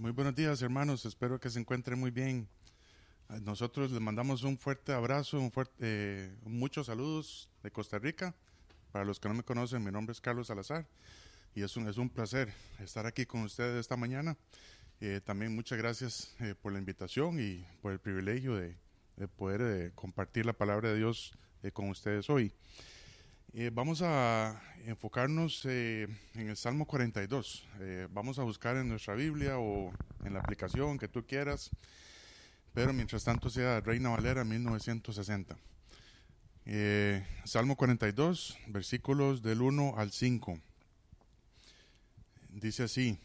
Muy buenos días, hermanos. Espero que se encuentren muy bien. Nosotros les mandamos un fuerte abrazo, un fuerte, eh, muchos saludos de Costa Rica. Para los que no me conocen, mi nombre es Carlos Salazar y es un, es un placer estar aquí con ustedes esta mañana. Eh, también muchas gracias eh, por la invitación y por el privilegio de, de poder compartir la palabra de Dios con ustedes hoy. Vamos a enfocarnos en el Salmo 42. vamos a buscar en nuestra Biblia o en la aplicación que tú quieras pero mientras tanto sea Reina Valera 1960. Eh, Salmo 42, versículos del 1 al 5. Dice así,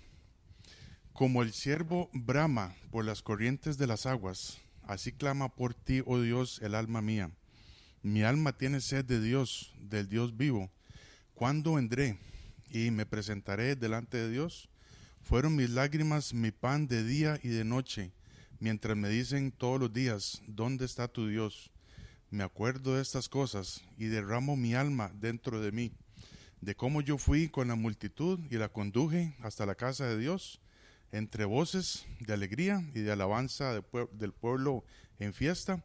como el siervo brama por las corrientes de las aguas, así clama por ti, oh Dios, el alma mía. Mi alma tiene sed de Dios, del Dios vivo. ¿Cuándo vendré y me presentaré delante de Dios? Fueron mis lágrimas mi pan de día y de noche mientras me dicen todos los días, ¿dónde está tu Dios? Me acuerdo de estas cosas y derramo mi alma dentro de mí, de cómo yo fui con la multitud y la conduje hasta la casa de Dios, entre voces de alegría y de alabanza del pueblo en fiesta.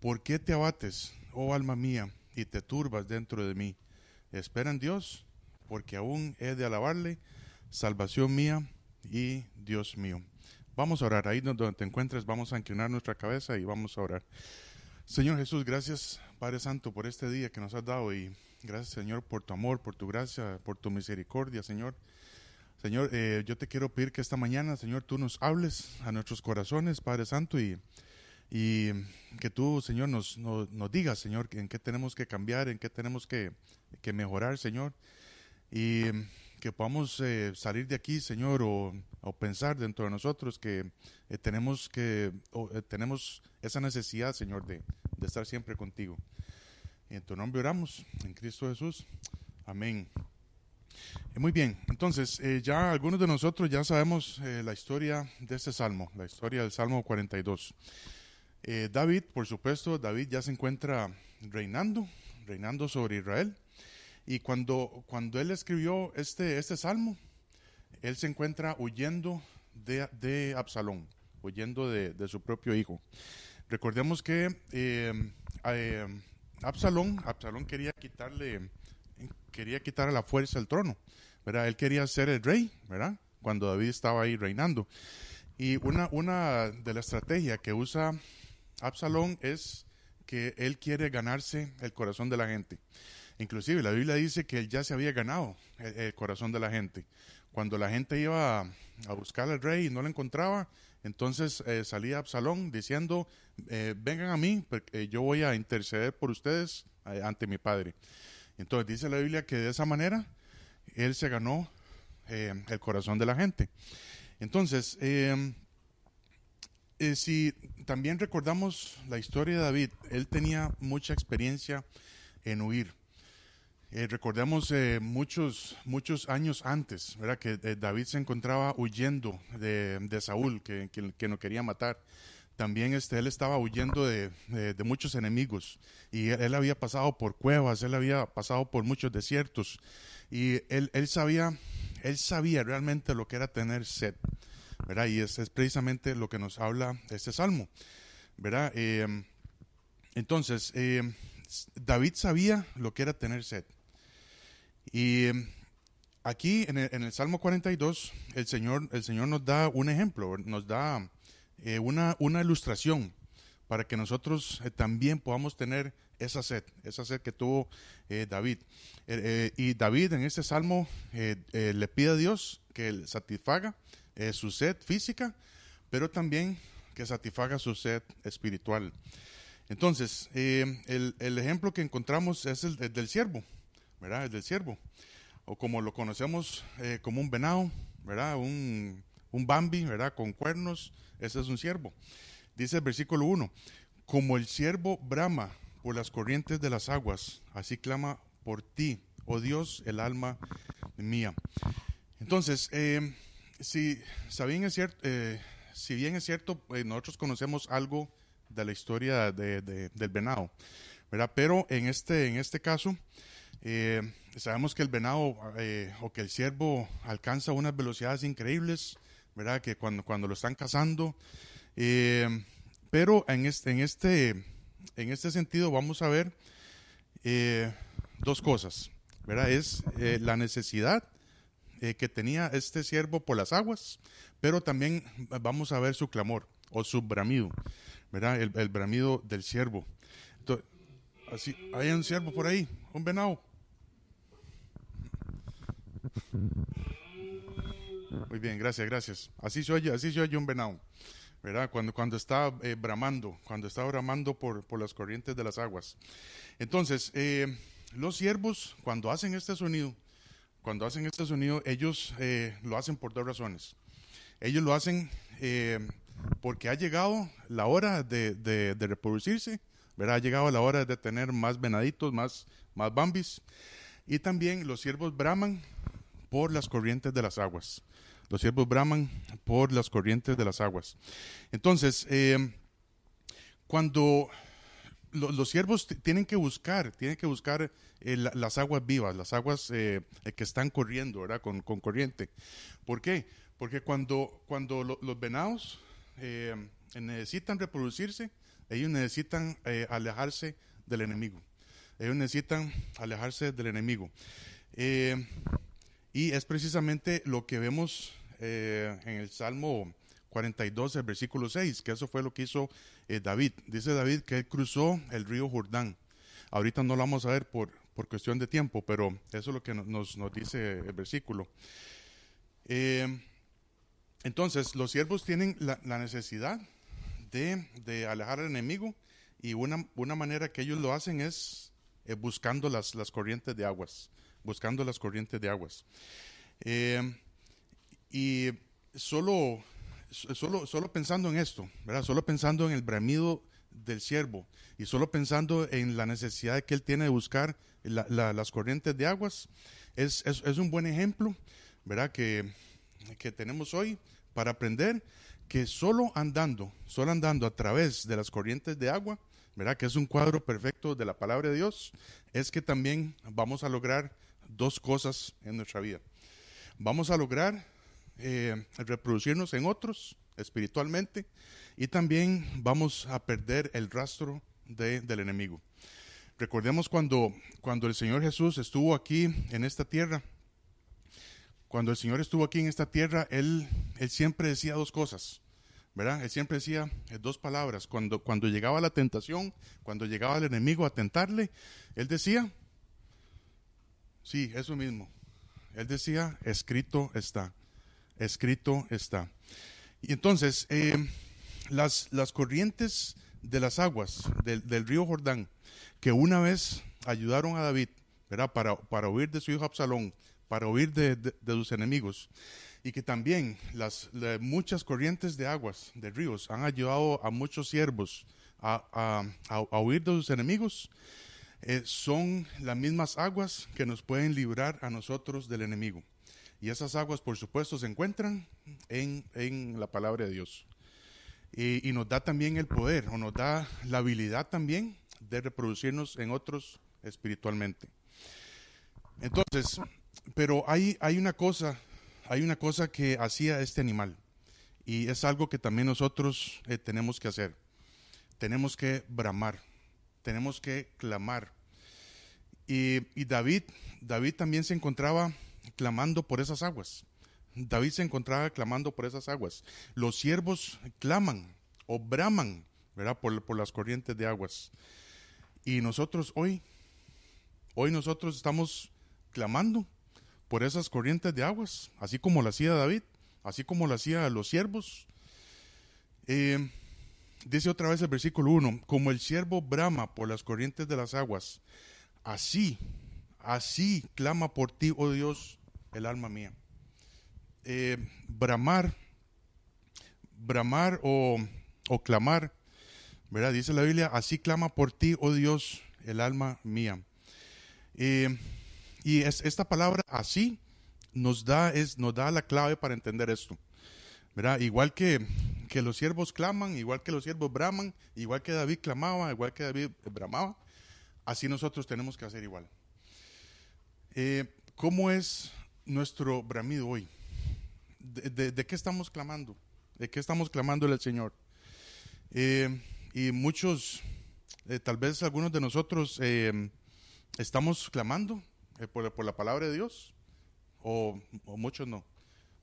¿Por qué te abates, oh alma mía, y te turbas dentro de mí? Espera en Dios, porque aún he de alabarle, salvación mía y Dios mío. Vamos a orar. Ahí donde te encuentres, vamos a inclinar nuestra cabeza y vamos a orar. Señor Jesús, gracias Padre Santo por este día que nos has dado y gracias Señor por tu amor, por tu gracia, por tu misericordia, Señor. Señor, eh, yo te quiero pedir que esta mañana, Señor, tú nos hables a nuestros corazones, Padre Santo, y, y que tú, Señor, nos, nos, digas, Señor, en qué tenemos que cambiar, en qué tenemos que, que mejorar, Señor. Y que podamos eh, salir de aquí, Señor, o, pensar dentro de nosotros que eh, tenemos que eh, tenemos esa necesidad, Señor, de, estar siempre contigo. En tu nombre oramos, en Cristo Jesús. Amén. Muy bien, entonces ya algunos de nosotros ya sabemos la historia de este salmo, la historia del Salmo 42. David, por supuesto, David ya se encuentra reinando, reinando sobre Israel. Y cuando, cuando él escribió este, este salmo, él se encuentra huyendo de, de Absalón, huyendo de, de, su propio hijo. Recordemos que eh, eh, Absalón, Absalón quería quitarle, quería quitar a la fuerza el trono, ¿verdad? Él quería ser el rey, ¿verdad? Cuando David estaba ahí reinando. Y una, una de las estrategias que usa Absalón es que él quiere ganarse el corazón de la gente. Inclusive la Biblia dice que él ya se había ganado el, corazón de la gente. Cuando la gente iba a, buscar al rey y no lo encontraba, entonces eh, salía Absalón diciendo, eh, vengan a mí, porque yo voy a interceder por ustedes eh, ante mi padre. Entonces dice la Biblia que de esa manera él se ganó el corazón de la gente. Entonces, si también recordamos la historia de David, él tenía mucha experiencia en huir. Eh, recordemos eh, muchos, muchos años antes, ¿verdad? que eh, David se encontraba huyendo de, de Saúl, que, que, no quería matar. También este, él estaba huyendo de, de, muchos enemigos y él, había pasado por cuevas, él había pasado por muchos desiertos y él, él, sabía, él sabía realmente lo que era tener sed. ¿Verdad? Y es, es precisamente lo que nos habla este salmo. ¿verdad? entonces, David sabía lo que era tener sed. Y em, aquí en el, Salmo 42, el Señor, el Señor nos da un ejemplo, nos da eh, una, una ilustración para que nosotros eh, también podamos tener esa sed, esa sed que tuvo eh, David. y David en este salmo le pide a Dios que satisfaga su sed física, pero también que satisfaga su sed espiritual. Entonces, el, el, ejemplo que encontramos es el del siervo. ¿verdad? El del ciervo, o como lo conocemos eh, como un venado, ¿verdad? Un, un Bambi, ¿verdad? Con cuernos, ese es un ciervo. Dice el versículo 1, como el ciervo brama por las corrientes de las aguas, así clama por ti, oh Dios, el alma mía. Entonces, eh, si, bien es cierto, eh, si bien es cierto, nosotros conocemos algo de la historia de, del venado. Pero en este, en este caso, eh, sabemos que el venado eh, o que el ciervo alcanza unas velocidades increíbles, ¿verdad? Que cuando, cuando lo están cazando. Eh, pero en este, en, este, en este sentido vamos a ver eh, dos cosas, ¿verdad? Es eh, la necesidad que tenía este siervo por las aguas, pero también vamos a ver su clamor o su bramido, ¿verdad? El, el bramido del siervo. así, hay un siervo por ahí, un venado. Muy bien, gracias, gracias. Así se oye, así se oye un venado, ¿verdad? Cuando, cuando está eh, bramando, cuando está bramando por, por, las corrientes de las aguas. Entonces, eh, los siervos, cuando hacen este sonido, cuando hacen este sonido, ellos eh, lo hacen por dos razones. Ellos lo hacen porque ha llegado la hora de, de, de, reproducirse, ¿verdad? Ha llegado la hora de tener más venaditos, más, más bambis. Y también los siervos braman por las corrientes de las aguas. Los siervos braman por las corrientes de las aguas. Entonces, eh, cuando los siervos tienen que buscar, tienen que buscar eh, las aguas vivas, las aguas eh, que están corriendo, ¿verdad? Con, corriente. ¿Por qué? Porque cuando, cuando los venados necesitan reproducirse, ellos necesitan alejarse del enemigo. Ellos necesitan alejarse del enemigo. y es precisamente lo que vemos eh, en el Salmo 42, el versículo 6, que eso fue lo que hizo eh, David. Dice David que él cruzó el río Jordán. Ahorita no lo vamos a ver por, por cuestión de tiempo, pero eso es lo que nos, nos dice el versículo. Eh, entonces, los siervos tienen la, necesidad de, de, alejar al enemigo y una, una, manera que ellos lo hacen es buscando las, las, corrientes de aguas, buscando las corrientes de aguas. Y solo, solo, solo pensando en esto, ¿verdad? Solo pensando en el bramido del siervo y solo pensando en la necesidad que él tiene de buscar las corrientes de aguas, es, es, un buen ejemplo, ¿verdad? Que, que tenemos hoy para aprender que solo andando, solo andando a través de las corrientes de agua, ¿verdad? Que es un cuadro perfecto de la palabra de Dios, es que también vamos a lograr dos cosas en nuestra vida. Vamos a lograr eh, reproducirnos en otros espiritualmente y también vamos a perder el rastro del enemigo. Recordemos cuando, cuando el Señor Jesús estuvo aquí en esta tierra, cuando el Señor estuvo aquí en esta tierra, Él, él siempre decía dos cosas, ¿verdad? Él siempre decía eh, dos palabras. Cuando, cuando llegaba la tentación, cuando llegaba el enemigo a tentarle, Él decía, sí, eso mismo. Él decía, escrito está escrito está. Y entonces, eh, las, las corrientes de las aguas del, río Jordán, que una vez ayudaron a David. Para, para huir de su hijo Absalón, para huir de, sus enemigos, y que también las, muchas corrientes de aguas, de ríos, han ayudado a muchos siervos a, huir de sus enemigos, eh, son las mismas aguas que nos pueden librar a nosotros del enemigo. Y esas aguas, por supuesto, se encuentran en, la palabra de Dios. Y, nos da también el poder, o nos da la habilidad también de reproducirnos en otros espiritualmente. Entonces, pero hay, hay una cosa, hay una cosa que hacía este animal. Y es algo que también nosotros eh, tenemos que hacer. Tenemos que bramar, tenemos que clamar. Y, y David, David también se encontraba clamando por esas aguas. David se encontraba clamando por esas aguas. Los siervos claman o braman, ¿verdad? Por, por, las corrientes de aguas. Y nosotros hoy, hoy nosotros estamos clamando por esas corrientes de aguas, así como lo hacía David, así como lo hacía los siervos. Eh, dice otra vez el versículo 1, como el siervo brama por las corrientes de las aguas, así Así clama por ti, oh Dios, el alma mía. Eh, bramar, bramar o, clamar, ¿verdad? Dice la Biblia, así clama por ti, oh Dios, el alma mía. Eh, y es, esta palabra así nos da, es, nos da la clave para entender esto. ¿verdad? Igual que, que los siervos claman, igual que los siervos braman, igual que David clamaba, igual que David bramaba, así nosotros tenemos que hacer igual. Eh, ¿Cómo es nuestro bramido hoy? de, qué estamos clamando? ¿De qué estamos clamando al Señor? Eh, y muchos, eh, tal vez algunos de nosotros eh, estamos clamando por, por, la palabra de Dios, o, muchos no.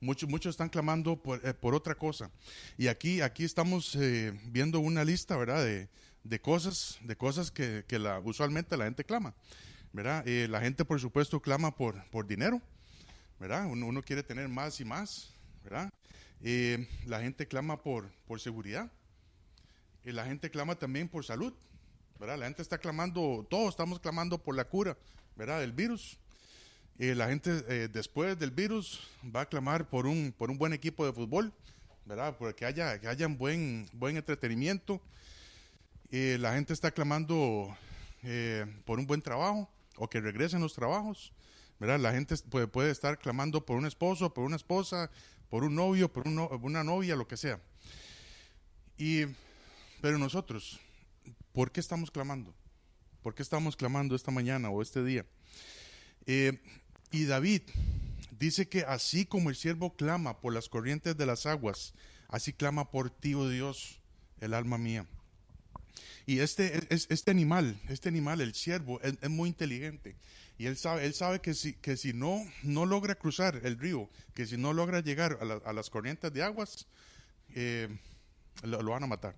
Muchos, muchos están clamando por, por, otra cosa. Y aquí, aquí estamos viendo una lista, ¿verdad? De, de cosas, de cosas que, que la, usualmente la gente clama. ¿Verdad? la gente, por supuesto, clama por, por dinero, ¿verdad? Uno, quiere tener más y más, ¿verdad? la gente clama por, por seguridad. La gente clama también por salud, ¿verdad? La gente está clamando, todos estamos clamando por la cura, ¿verdad? Del virus. La gente eh, después del virus va a clamar por un, por un buen equipo de fútbol, ¿verdad? Porque haya, que un buen, buen entretenimiento. La gente está clamando eh, por un buen trabajo o que regresen los trabajos. ¿verdad? La gente puede, estar clamando por un esposo, por una esposa, por un novio, por una novia, lo que sea. Y, pero nosotros, ¿por qué estamos clamando? ¿Por qué estamos clamando esta mañana o este día? Eh, y David dice que así como el siervo clama por las corrientes de las aguas, así clama por ti, oh Dios, el alma mía. Y este, este animal, este animal, el ciervo, es, muy inteligente. Y él sabe, él sabe que si, que si no, no logra cruzar el río, que si no logra llegar a, las corrientes de aguas, eh, lo, van a matar.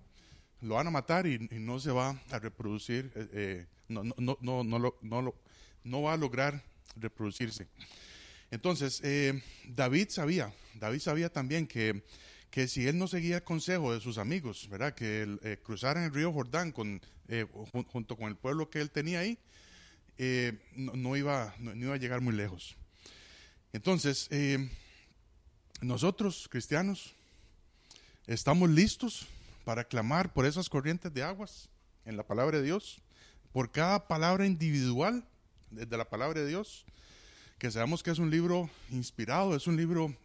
Lo van a matar y, no se va a reproducir, eh, eh, no, no, no, no, no, no, no va a lograr reproducirse. Entonces, David sabía, David sabía también que que si él no seguía el consejo de sus amigos, ¿verdad? Que eh, cruzaran el río Jordán con, eh, junto con el pueblo que él tenía ahí, eh, no, iba, no, iba a llegar muy lejos. Entonces, nosotros, cristianos, estamos listos para clamar por esas corrientes de aguas en la palabra de Dios, por cada palabra individual de la palabra de Dios, que sabemos que es un libro inspirado, es un libro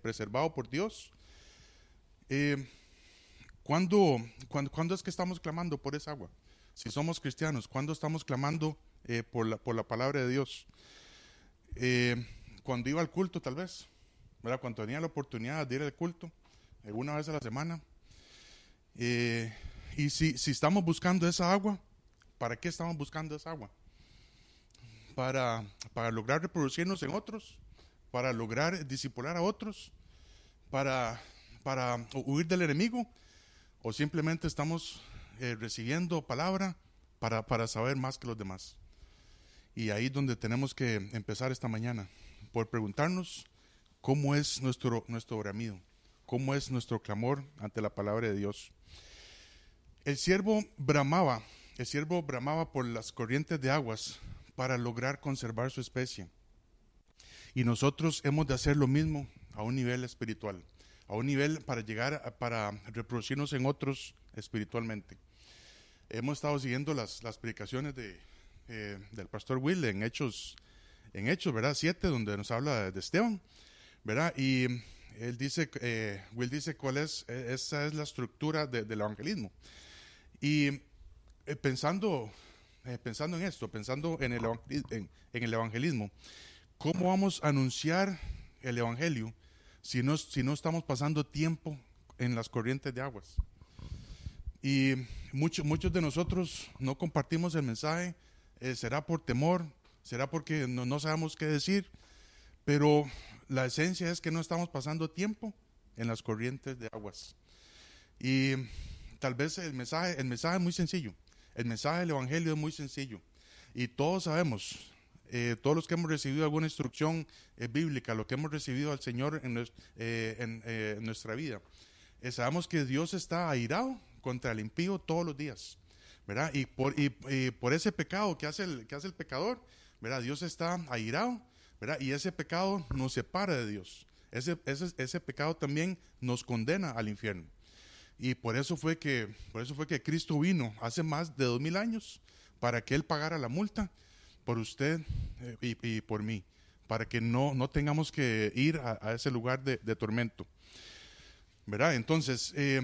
preservado por Dios eh, ¿cuándo, es que estamos clamando por esa agua? Si somos cristianos, ¿cuándo estamos clamando eh, por, la, por la palabra de Dios? Eh, cuando iba al culto, tal vez, ¿verdad? Cuando tenía la oportunidad de ir al culto, eh, una vez a la semana. y si, si estamos buscando esa agua, ¿para qué estamos buscando esa agua? Para, para lograr reproducirnos en otros, para lograr disipular a otros, para para huir del enemigo o simplemente estamos eh, recibiendo palabra para, para saber más que los demás. Y ahí es donde tenemos que empezar esta mañana, por preguntarnos cómo es nuestro, nuestro bramido, cómo es nuestro clamor ante la palabra de Dios. El siervo bramaba, el siervo bramaba por las corrientes de aguas para lograr conservar su especie. Y nosotros hemos de hacer lo mismo a un nivel espiritual a un nivel para llegar para reproducirnos en otros espiritualmente. Hemos estado siguiendo las, las predicaciones de, eh, del pastor Will en Hechos, en Hechos, ¿verdad? Siete, donde nos habla de Esteban, ¿verdad? Y él dice, eh, Will dice cuál es, e, esa es la estructura del evangelismo. Y eh, pensando, pensando en esto, pensando en el, en el evangelismo, ¿cómo vamos a anunciar el evangelio si no, si no estamos pasando tiempo en las corrientes de aguas. Y muchos muchos de nosotros no compartimos el mensaje, eh, será por temor, será porque no, no sabemos qué decir, pero la esencia es que no estamos pasando tiempo en las corrientes de aguas. Y tal vez el mensaje, el mensaje es muy sencillo, el mensaje del Evangelio es muy sencillo. Y todos sabemos, eh, todos los que hemos recibido alguna instrucción eh, bíblica, lo que hemos recibido al Señor en, eh, nuestra vida, sabemos que Dios está airado contra el impío todos los días, ¿verdad? Y por, ese pecado que hace el, pecador, ¿verdad? Dios está airado, ¿verdad? Y ese pecado nos separa de Dios. Ese, pecado también nos condena al infierno. Y por eso fue que Cristo vino hace más de dos mil años para que Él pagara la multa por usted eh, y, por mí, para que no, no tengamos que ir a, ese lugar de, tormento. ¿Verdad? Entonces, eh,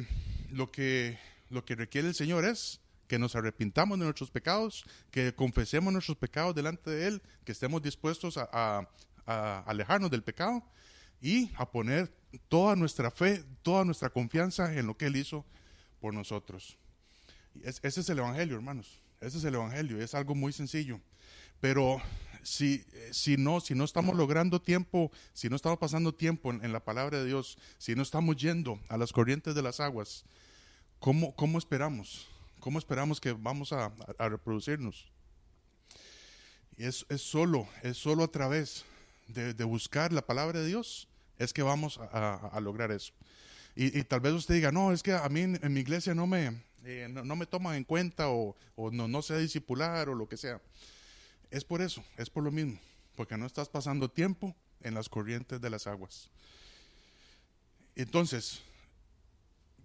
lo, que, lo que requiere el Señor es que nos arrepintamos de nuestros pecados, que confesemos nuestros pecados delante de Él, que estemos dispuestos a, alejarnos del pecado y a poner toda nuestra fe, toda nuestra confianza en lo que Él hizo por nosotros. ese es el Evangelio, hermanos. Ese es el Evangelio. Es algo muy sencillo. Pero si, si, no, si no estamos logrando tiempo, si no estamos pasando tiempo en, la palabra de Dios, si no estamos yendo a las corrientes de las aguas, ¿cómo, cómo esperamos? ¿Cómo esperamos que vamos a, reproducirnos? es, es, solo, es solo a través de, buscar la palabra de Dios es que vamos a, lograr eso. Y, tal vez usted diga, no, es que a mí en, mi iglesia no me, eh, no, me toman en cuenta o, no, no sé discipular o lo que sea. Es por eso, es por lo mismo, porque no estás pasando tiempo en las corrientes de las aguas. Entonces,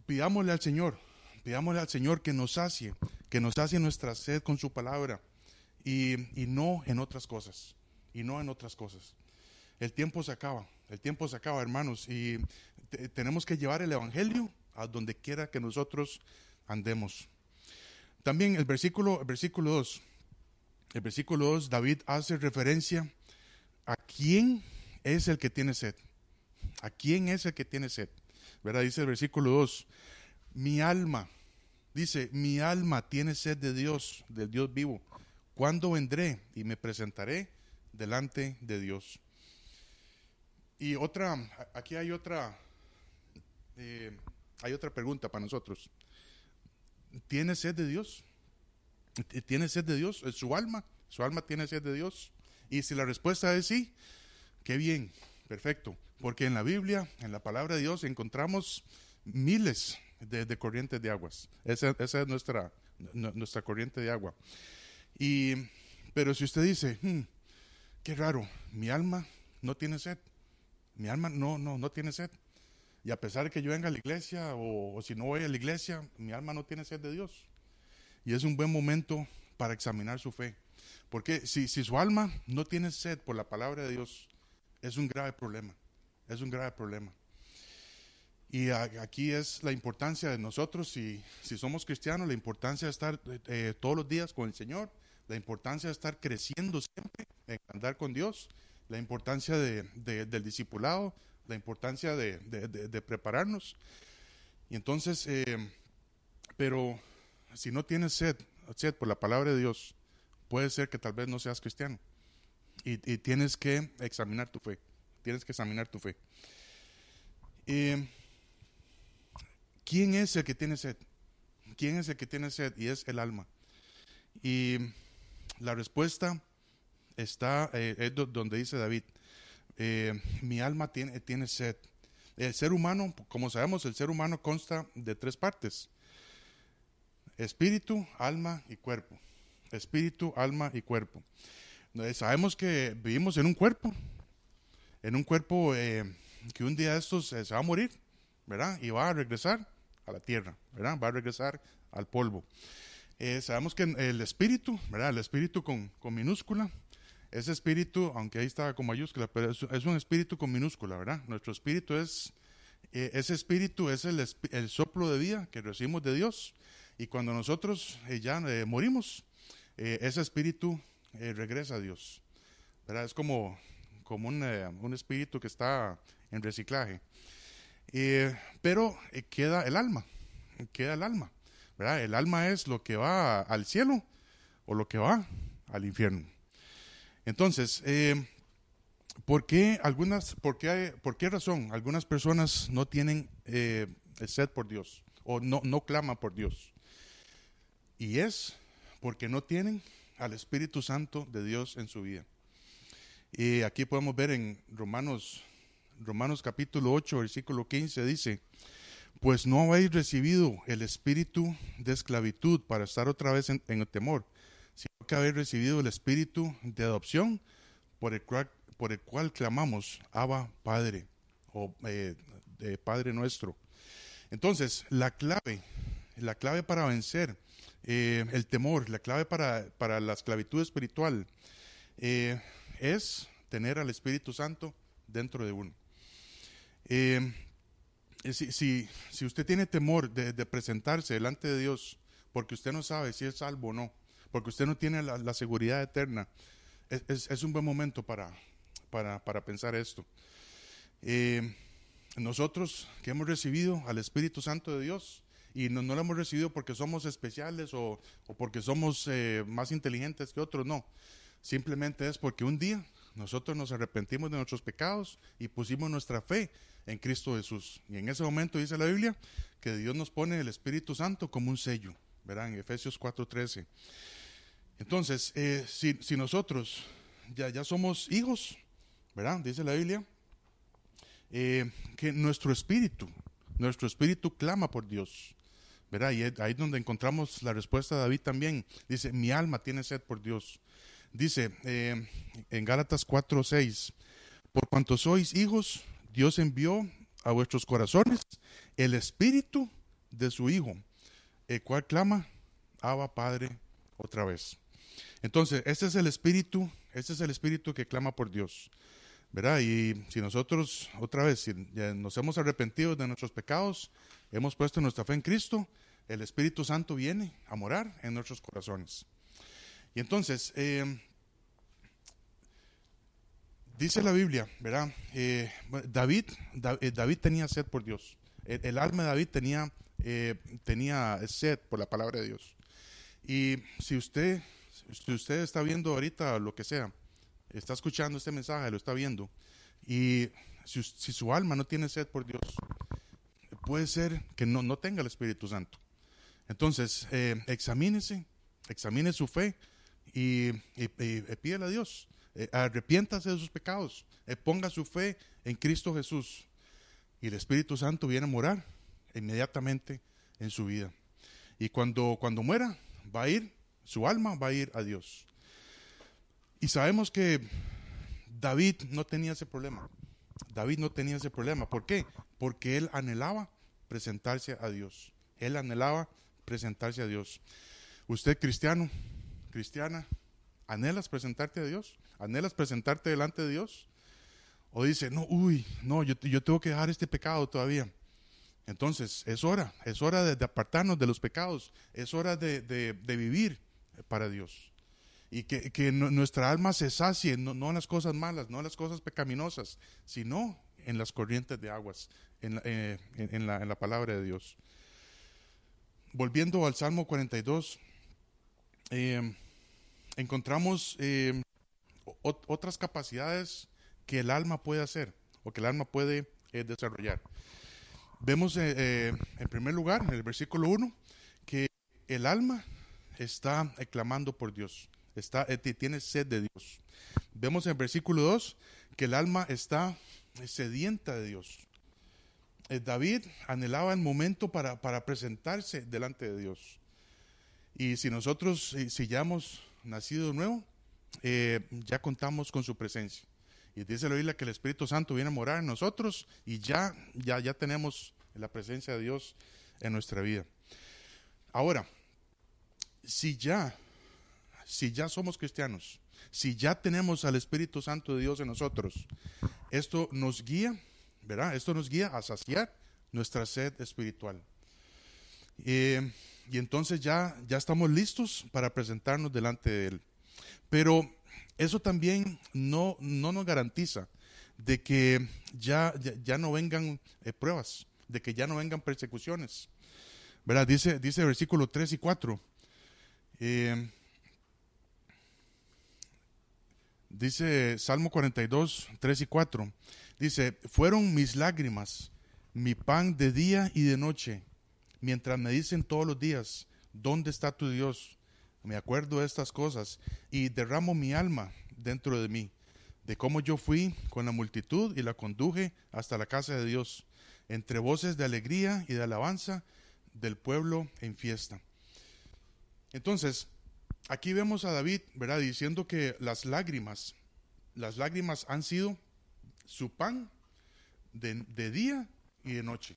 pidámosle al Señor, pidámosle al Señor que nos sacie, que nos sacie nuestra sed con su palabra y, no en otras cosas, y no en otras cosas. El tiempo se acaba, el tiempo se acaba, hermanos, y tenemos que llevar el Evangelio a donde quiera que nosotros andemos. También el versículo, el versículo 2 el versículo 2, David hace referencia a quién es el que tiene sed. ¿A quién es el que tiene sed? ¿Verdad? Dice el versículo 2, mi alma, dice, mi alma tiene sed de Dios, del Dios vivo. ¿Cuándo vendré y me presentaré delante de Dios? Y otra, aquí hay otra, eh, hay otra pregunta para nosotros. ¿Tiene sed de Dios? ¿Tiene sed de Dios? ¿Su alma? ¿Su alma tiene sed de Dios? Y si la respuesta es sí, qué bien, perfecto. Porque en la Biblia, en la palabra de Dios, encontramos miles de, corrientes de aguas. Esa, es nuestra, nuestra corriente de agua. Y, pero si usted dice, hmm, qué raro, mi alma no tiene sed. Mi alma no, no, no tiene sed. Y a pesar de que yo venga a la iglesia o si no voy a la iglesia, mi alma no tiene sed de Dios. Y es un buen momento para examinar su fe. Porque si, si su alma no tiene sed por la palabra de Dios, es un grave problema. Es un grave problema. Y aquí es la importancia de nosotros, si, si somos cristianos, la importancia de estar eh, todos los días con el Señor, la importancia de estar creciendo siempre, en andar con Dios, la importancia de, del discipulado, la importancia de, de prepararnos. Y entonces, eh, pero si no tienes sed, sed por la palabra de Dios, puede ser que tal vez no seas cristiano. Y, tienes que examinar tu fe. Tienes que examinar tu fe. ¿Quién es el que tiene sed? ¿Quién es el que tiene sed? Y es el alma. Y la respuesta está, eh, es donde dice David, eh, mi alma tiene, tiene sed. El ser humano, como sabemos, el ser humano consta de tres partes espíritu, alma y cuerpo. Espíritu, alma y cuerpo. Sabemos que vivimos en un cuerpo, en un cuerpo eh, que un día de estos eh, se va a morir, ¿verdad? Y va a regresar a la tierra, ¿verdad? Va a regresar al polvo. Eh, sabemos que el espíritu, ¿verdad? El espíritu con, minúscula, ese espíritu, aunque ahí está con mayúscula, pero es, un espíritu con minúscula, ¿verdad? Nuestro espíritu es, ese espíritu es el, el, soplo de vida que recibimos de Dios y cuando nosotros eh, ya eh, morimos, eh, ese espíritu regresa a Dios. Es como, como un, un, espíritu que está en reciclaje. pero queda el alma, queda el alma. El alma es lo que va al cielo o lo que va al infierno. Entonces, ¿por, qué algunas, por, qué, ¿por qué razón algunas personas no tienen sed por Dios o no, no claman por Dios? Y es porque no tienen al Espíritu Santo de Dios en su vida. Y aquí podemos ver en Romanos, Romanos capítulo 8, versículo 15, dice, pues no habéis recibido el espíritu de esclavitud para estar otra vez en, el temor, sino que habéis recibido el espíritu de adopción por el cual, por el cual clamamos, Abba Padre, o eh, Padre nuestro. Entonces, la clave, la clave para vencer eh, el temor, la clave para, para la esclavitud espiritual eh, es tener al Espíritu Santo dentro de uno. Eh, si, si, usted tiene temor de, presentarse delante de Dios porque usted no sabe si es salvo o no, porque usted no tiene la, seguridad eterna, es, es, un buen momento para, para, para pensar esto. nosotros que hemos recibido al Espíritu Santo de Dios, y no, no lo hemos recibido porque somos especiales o, porque somos eh, más inteligentes que otros, no. Simplemente es porque un día nosotros nos arrepentimos de nuestros pecados y pusimos nuestra fe en Cristo Jesús. Y en ese momento dice la Biblia que Dios nos pone el Espíritu Santo como un sello, ¿verdad? En Efesios 4:13. Entonces, eh, si, si, nosotros ya, ya somos hijos, ¿verdad? Dice la Biblia, eh, que nuestro espíritu, nuestro espíritu clama por Dios. ¿Verdad? Y ahí es donde encontramos la respuesta de David también. Dice, mi alma tiene sed por Dios. Dice eh, en Gálatas 4:6, por cuanto sois hijos, Dios envió a vuestros corazones el espíritu de su Hijo, el cual clama, Abba Padre, otra vez. Entonces, este es el espíritu, este es el espíritu que clama por Dios. ¿Verdad? Y si nosotros, otra vez, si nos hemos arrepentido de nuestros pecados, hemos puesto nuestra fe en Cristo, el Espíritu Santo viene a morar en nuestros corazones. Y entonces, eh, dice la Biblia, ¿verdad? Eh, David, eh, David tenía sed por Dios. El, alma de David tenía, tenía sed por la palabra de Dios. Y si usted, si usted está viendo ahorita lo que sea, está escuchando este mensaje, lo está viendo, y si, su alma no tiene sed por Dios, puede ser que no, no tenga el Espíritu Santo. Entonces, eh, examínese, examine su fe y, y, pídele a Dios. Eh, arrepiéntase de sus pecados. Eh, ponga su fe en Cristo Jesús. Y el Espíritu Santo viene a morar inmediatamente en su vida. Y cuando, cuando muera, va a ir, su alma va a ir a Dios. Y sabemos que David no tenía ese problema. David no tenía ese problema. ¿Por qué? Porque él anhelaba presentarse a Dios. Él anhelaba presentarse a Dios. Usted cristiano, cristiana, ¿anhelas presentarte a Dios? ¿Anhelas presentarte delante de Dios? O dice, no, uy, no, yo, yo tengo que dejar este pecado todavía. Entonces, es hora, es hora de, apartarnos de los pecados, es hora de, de, vivir para Dios. Y que, que nuestra alma se sacie, no, no, en las cosas malas, no en las cosas pecaminosas, sino en las corrientes de aguas, en, eh, en, la, en la palabra de Dios volviendo al Salmo 42, eh, encontramos eh, otras capacidades que el alma puede hacer o que el alma puede desarrollar. Vemos en primer lugar, en el versículo 1, que el alma está clamando por Dios, está, tiene sed de Dios. Vemos en el versículo 2 que el alma está sedienta de Dios. Eh, David anhelaba el momento para, presentarse delante de Dios. Y si nosotros, si, ya hemos nacido de nuevo, eh, ya contamos con su presencia. Y dice la Biblia que el Espíritu Santo viene a morar en nosotros y ya, ya, ya tenemos la presencia de Dios en nuestra vida. Ahora, si ya, si ya somos cristianos, si ya tenemos al Espíritu Santo de Dios en nosotros, esto nos guía ¿verdad? Esto nos guía a saciar nuestra sed espiritual. Y entonces ya, ya estamos listos para presentarnos delante de Él. Pero eso también no, no nos garantiza de que ya, ya, no vengan eh, pruebas, de que ya no vengan persecuciones. ¿Verdad? Dice, dice versículo 3 y 4. Eh, dice Salmo 42, 3 y 4. Dice, fueron mis lágrimas, mi pan de día y de noche, mientras me dicen todos los días, ¿dónde está tu Dios? Me acuerdo de estas cosas y derramo mi alma dentro de mí, de cómo yo fui con la multitud y la conduje hasta la casa de Dios, entre voces de alegría y de alabanza del pueblo en fiesta. Entonces, aquí vemos a David, ¿verdad? Diciendo que las lágrimas, las lágrimas han sido su pan de, día y de noche.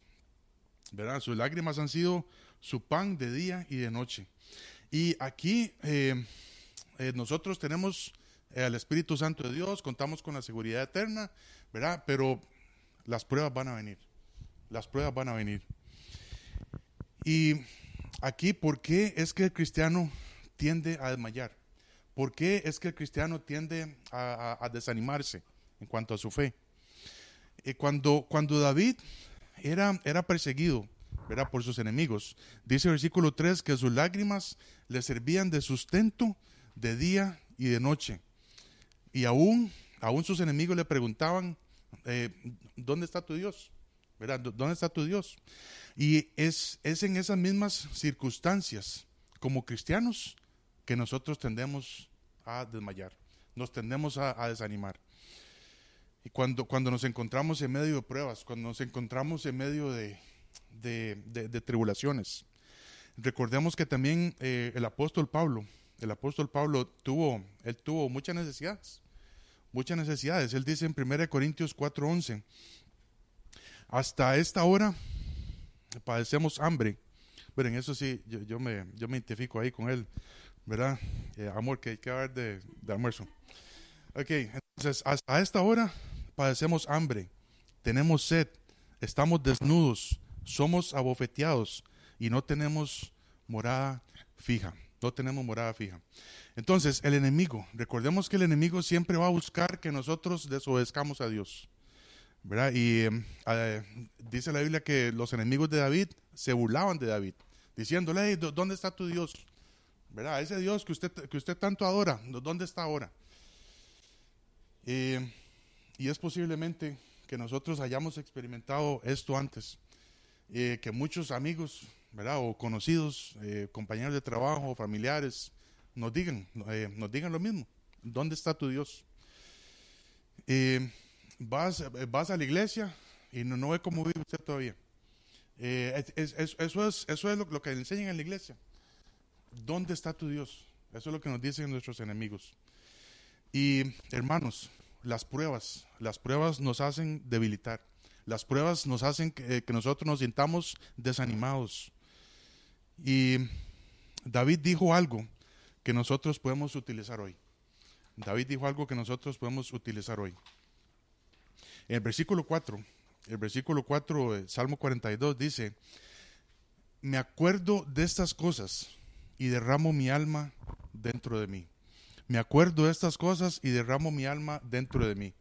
¿Verdad? Sus lágrimas han sido su pan de día y de noche. Y aquí eh, eh, nosotros tenemos al Espíritu Santo de Dios, contamos con la seguridad eterna, ¿verdad? Pero las pruebas van a venir. Las pruebas van a venir. Y aquí, ¿por qué es que el cristiano tiende a desmayar? ¿Por qué es que el cristiano tiende a desanimarse? En cuanto a su fe. eh, cuando, cuando David era, era perseguido ¿verdad? por sus enemigos, dice el versículo 3 que sus lágrimas le servían de sustento de día y de noche. Y aún, aún sus enemigos le preguntaban, eh, ¿dónde está tu Dios? ¿Verdad? ¿Dónde está tu Dios? Y es, es en esas mismas circunstancias, como cristianos, que nosotros tendemos a desmayar, nos tendemos a, desanimar. Y cuando, cuando nos encontramos en medio de pruebas, cuando nos encontramos en medio de, de, tribulaciones, recordemos que también eh, el apóstol Pablo, el apóstol Pablo tuvo, él tuvo muchas necesidades, muchas necesidades. Él dice en 1 Corintios 4:11, hasta esta hora padecemos hambre. Pero en eso sí, yo, me, yo me identifico ahí con él, ¿verdad? Eh, amor, que hay que hablar de, de almuerzo. Ok, entonces hasta esta hora padecemos hambre, tenemos sed, estamos desnudos, somos abofeteados y no tenemos morada fija. No tenemos morada fija. Entonces, el enemigo, recordemos que el enemigo siempre va a buscar que nosotros desobedezcamos a Dios. ¿verdad? Y eh, dice la Biblia que los enemigos de David se burlaban de David, diciéndole, ¿dónde está tu Dios? ¿Verdad? Ese Dios que usted, que usted tanto adora, ¿dónde está ahora? Y es posiblemente que nosotros hayamos experimentado esto antes, eh, que muchos amigos ¿verdad? O conocidos, eh, compañeros de trabajo, familiares, nos digan, eh, nos digan lo mismo. ¿Dónde está tu Dios? Eh, vas, vas a la iglesia y no, no ve cómo vive usted todavía. eso es, eso es lo, lo, que enseñan en la iglesia. ¿Dónde está tu Dios? Eso es lo que nos dicen nuestros enemigos. Y hermanos, las pruebas, las pruebas nos hacen debilitar. Las pruebas nos hacen que, que nosotros nos sintamos desanimados. Y David dijo algo que nosotros podemos utilizar hoy. David dijo algo que nosotros podemos utilizar hoy. En el versículo 4, el versículo 4 Salmo 42 dice, me acuerdo de estas cosas y derramo mi alma dentro de mí. Me acuerdo de estas cosas y derramo mi alma dentro de mí.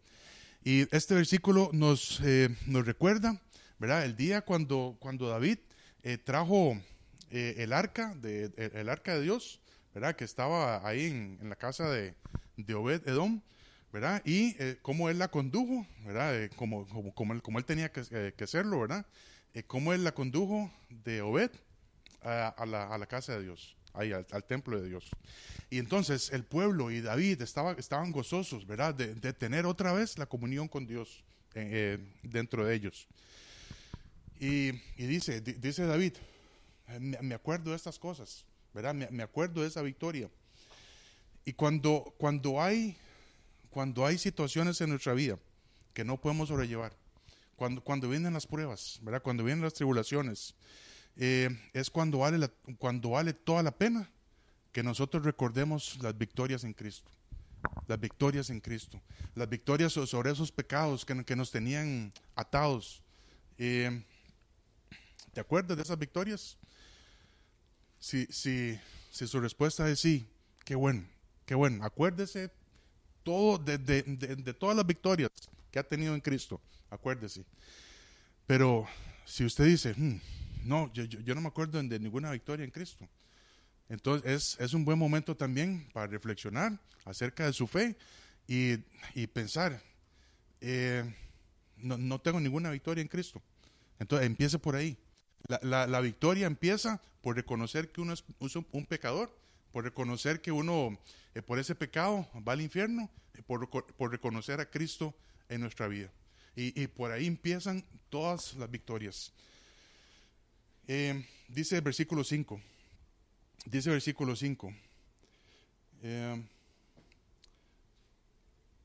Y este versículo nos, eh, nos recuerda, ¿verdad? El día cuando, cuando David eh, trajo eh, el arca de el, arca de Dios, ¿verdad? Que estaba ahí en, la casa de, de, Obed Edom, ¿verdad? Y cómo él la condujo, ¿verdad? Como, como, como, él, como él tenía que, que hacerlo, ¿verdad? cómo él la condujo de Obed a, la, a la, casa de Dios, ahí al, templo de Dios. Y entonces el pueblo y David estaba, estaban gozosos, ¿verdad? De, de tener otra vez la comunión con Dios dentro de ellos. Y, y dice, dice David, me acuerdo de estas cosas, ¿verdad? Me, acuerdo de esa victoria. Y cuando, cuando, hay, cuando hay situaciones en nuestra vida que no podemos sobrellevar, cuando, cuando vienen las pruebas, ¿verdad? Cuando vienen las tribulaciones, eh, es cuando vale, cuando vale toda la pena que nosotros recordemos las victorias en Cristo. Las victorias en Cristo. Las victorias sobre esos pecados que, que nos tenían atados. Eh, ¿Te acuerdas de esas victorias? Si, si, si su respuesta es sí, qué bueno, qué bueno. Acuérdese todo de, de, de, todas las victorias que ha tenido en Cristo. Acuérdese. Pero si usted dice, hmm, no, yo, no me acuerdo de ninguna victoria en Cristo. Entonces es, un buen momento también para reflexionar acerca de su fe y, pensar, eh, no, no, tengo ninguna victoria en Cristo. Entonces empiece por ahí. La, victoria empieza por reconocer que uno es, un pecador, por reconocer que uno eh, por ese pecado va al infierno, eh, por, reconocer a Cristo en nuestra vida. Y por ahí empiezan todas las victorias. Eh, dice el versículo 5, dice el versículo 5,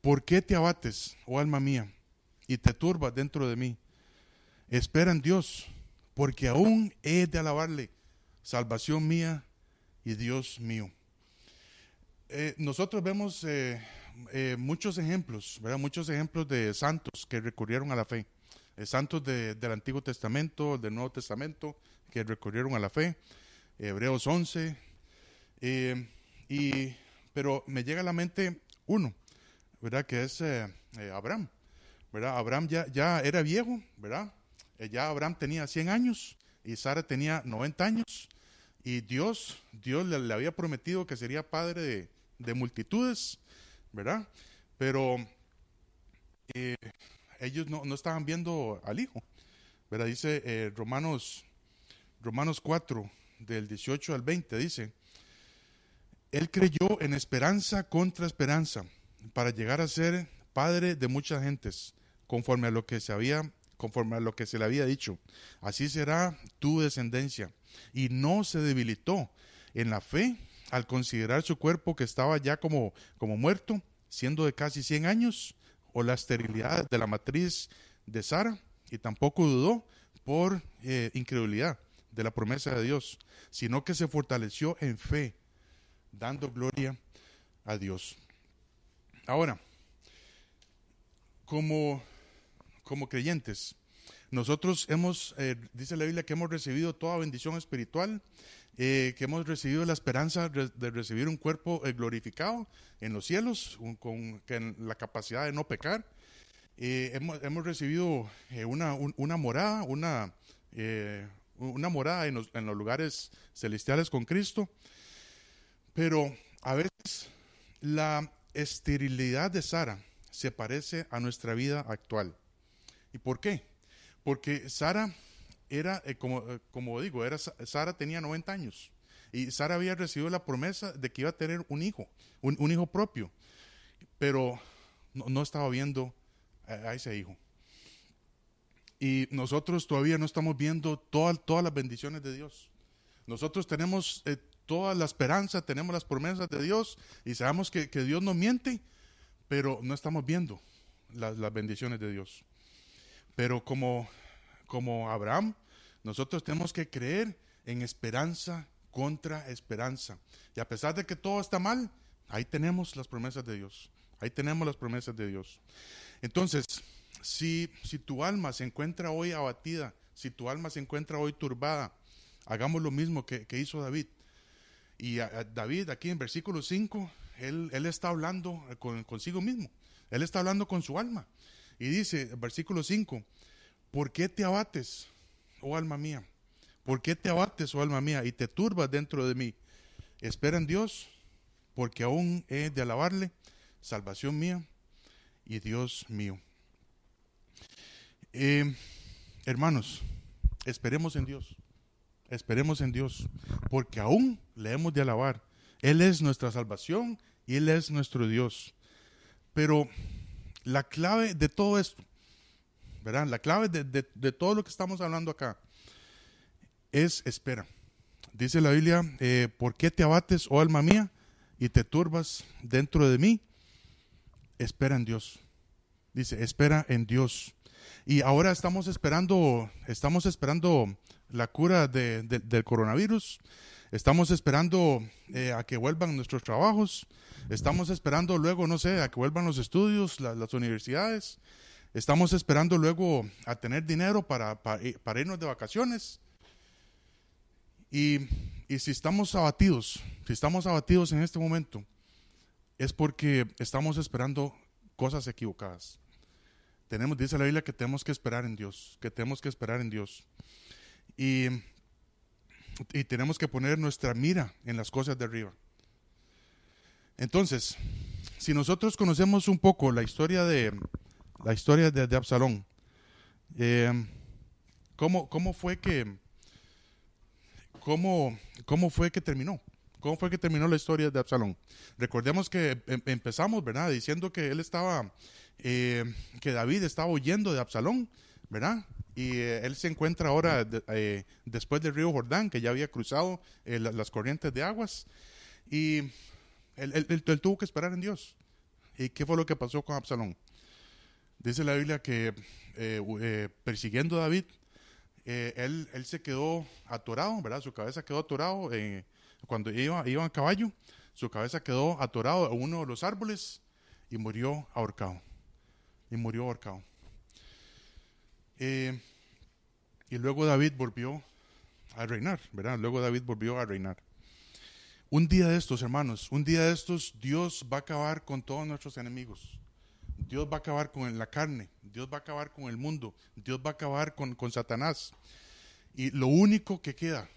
¿por qué te abates, oh alma mía, y te turbas dentro de mí? Espera en Dios porque aún he de alabarle, salvación mía y Dios mío. Eh, nosotros vemos eh, eh, muchos ejemplos, ¿verdad? muchos ejemplos de santos que recurrieron a la fe, santos del Antiguo Testamento, del Nuevo Testamento, que recurrieron a la fe, Hebreos 11, y, pero me llega a la mente uno, ¿verdad? que es Abraham. ¿verdad? Abraham ya, ya era viejo, ¿verdad? Eh, ya Abraham tenía 100 años y Sara tenía 90 años. Y Dios, Dios le, había prometido que sería padre de, multitudes, ¿verdad? Pero eh, ellos no, estaban viendo al hijo, ¿verdad? Dice eh, Romanos, Romanos 4, del 18 al 20, dice, él creyó en esperanza contra esperanza para llegar a ser padre de muchas gentes, conforme a lo que se había conforme a lo que se le había dicho. Así será tu descendencia. Y no se debilitó en la fe al considerar su cuerpo que estaba ya como, como muerto, siendo de casi 100 años, o la esterilidad de la matriz de Sara, y tampoco dudó por eh, incredulidad de la promesa de Dios, sino que se fortaleció en fe, dando gloria a Dios. Ahora, como como creyentes. Nosotros hemos, eh, dice la Biblia, que hemos recibido toda bendición espiritual, eh, que hemos recibido la esperanza de recibir un cuerpo eh, glorificado en los cielos, con, la capacidad de no pecar. Hemos, recibido una, una, morada, una, una morada en los, lugares celestiales con Cristo, pero a veces la esterilidad de Sara se parece a nuestra vida actual. ¿Y por qué? Porque Sara era, eh, como, eh, como digo, era, Sara tenía 90 años y Sara había recibido la promesa de que iba a tener un hijo, un, hijo propio, pero no, estaba viendo a, ese hijo. Y nosotros todavía no estamos viendo todas las bendiciones de Dios. Nosotros tenemos eh, toda la esperanza, tenemos las promesas de Dios y sabemos que, Dios no miente, pero no estamos viendo las bendiciones de Dios. Pero como, como Abraham, nosotros tenemos que creer en esperanza contra esperanza. Y a pesar de que todo está mal, ahí tenemos las promesas de Dios. Ahí tenemos las promesas de Dios. Entonces, si, tu alma se encuentra hoy abatida, si tu alma se encuentra hoy turbada, hagamos lo mismo que, hizo David. Y David aquí en versículo 5, él, él está hablando con, consigo mismo. Él está hablando con su alma. Y dice, versículo 5, ¿por qué te abates, oh alma mía? ¿Por qué te abates, oh alma mía, y te turbas dentro de mí? Espera en Dios, porque aún he de alabarle, salvación mía y Dios mío. Eh, hermanos, esperemos en Dios, esperemos en Dios, porque aún le hemos de alabar. Él es nuestra salvación y Él es nuestro Dios. Pero la clave de todo esto, ¿verdad? La clave de, todo lo que estamos hablando acá es espera. Dice la Biblia, eh, ¿por qué te abates, oh alma mía, y te turbas dentro de mí? Espera en Dios. Dice, espera en Dios. Y ahora estamos esperando, estamos esperando la cura del coronavirus. Estamos esperando eh, a que vuelvan nuestros trabajos. Estamos esperando luego, no sé, a que vuelvan los estudios, las universidades. Estamos esperando luego a tener dinero para, para, irnos de vacaciones. Y, si estamos abatidos, si estamos abatidos en este momento, es porque estamos esperando cosas equivocadas. Tenemos, dice la Biblia que tenemos que esperar en Dios, que tenemos que esperar en Dios. Y y tenemos que poner nuestra mira en las cosas de arriba. Entonces, si nosotros conocemos un poco la historia de la historia de, Absalón, eh, ¿cómo, fue que cómo, cómo fue que terminó? ¿Cómo fue que terminó la historia de Absalón? Recordemos que em, empezamos, ¿verdad? Diciendo que él estaba, eh, que David estaba huyendo de Absalón, ¿verdad? y eh, él se encuentra ahora eh, después del río Jordán, que ya había cruzado eh, las corrientes de aguas, y él, tuvo que esperar en Dios. ¿Y qué fue lo que pasó con Absalón? Dice la Biblia que persiguiendo a David, él, él se quedó atorado, ¿verdad? Su cabeza quedó atorado cuando iba, iba a caballo, su cabeza quedó atorado a uno de los árboles y murió ahorcado. Y murió ahorcado. Eh, y luego David volvió a reinar, ¿verdad? Luego David volvió a reinar. Un día de estos, hermanos, un día de estos, Dios va a acabar con todos nuestros enemigos. Dios va a acabar con la carne, Dios va a acabar con el mundo, Dios va a acabar con, con Satanás. Y lo único que queda,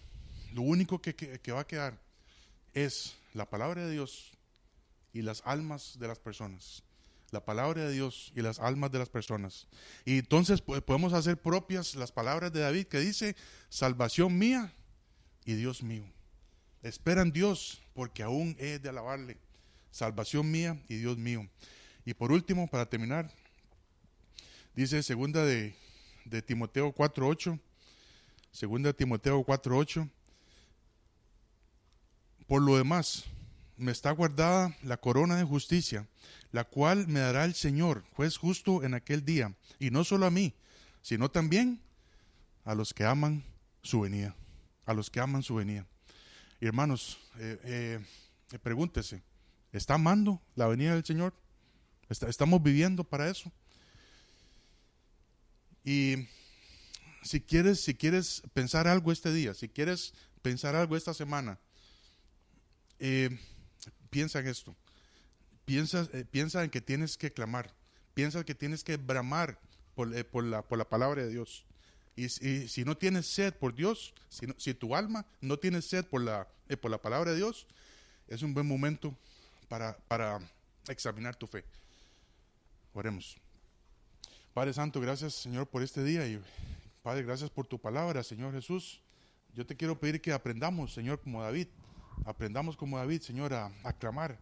lo único que, que, va a quedar es la palabra de Dios y las almas de las personas. La palabra de Dios y las almas de las personas. Y entonces podemos hacer propias las palabras de David que dice, salvación mía y Dios mío. Esperan Dios porque aún he de alabarle. Salvación mía y Dios mío. Y por último, para terminar, dice segunda de, de Timoteo 4.8, segunda de Timoteo 4.8, por lo demás, me está guardada la corona de justicia, la cual me dará el Señor, juez justo en aquel día, y no solo a mí, sino también a los que aman su venida, a los que aman su venida. Y hermanos, eh, eh, pregúntese, ¿está amando la venida del Señor? estamos viviendo para eso. Y si quieres, si quieres pensar algo este día, si quieres pensar algo esta semana, eh, piensa en esto. Piensa, eh, piensa en que tienes que clamar. Piensa que tienes que bramar por, eh, la, por la, palabra de Dios. Y, si no tienes sed por Dios, si, tu alma no tiene sed por la, por la palabra de Dios, es un buen momento para, para examinar tu fe. Oremos. Padre Santo, gracias Señor por este día y Padre, gracias por tu palabra, Señor Jesús. Yo te quiero pedir que aprendamos, Señor, como David. Aprendamos como David, Señor, a, clamar,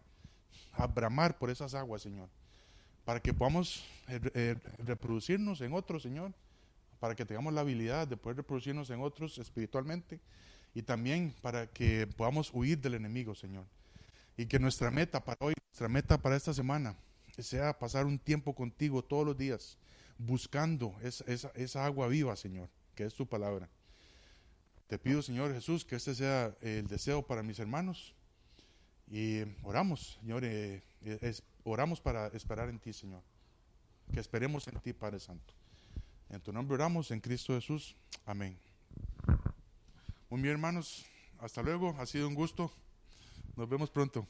a bramar por esas aguas, Señor. Para que podamos eh, eh, reproducirnos en otros, Señor. Para que tengamos la habilidad de poder reproducirnos en otros espiritualmente. Y también para que podamos huir del enemigo, Señor. Y que nuestra meta para hoy, nuestra meta para esta semana, sea pasar un tiempo contigo todos los días, buscando esa, agua viva, Señor, que es tu palabra. Te pido, Señor Jesús, que este sea el deseo para mis hermanos. Y oramos, Señor, eh, oramos para esperar en ti, Señor. Que esperemos en ti, Padre Santo. En tu nombre oramos, en Cristo Jesús. Amén. Muy bien, hermanos. Hasta luego. Ha sido un gusto. Nos vemos pronto.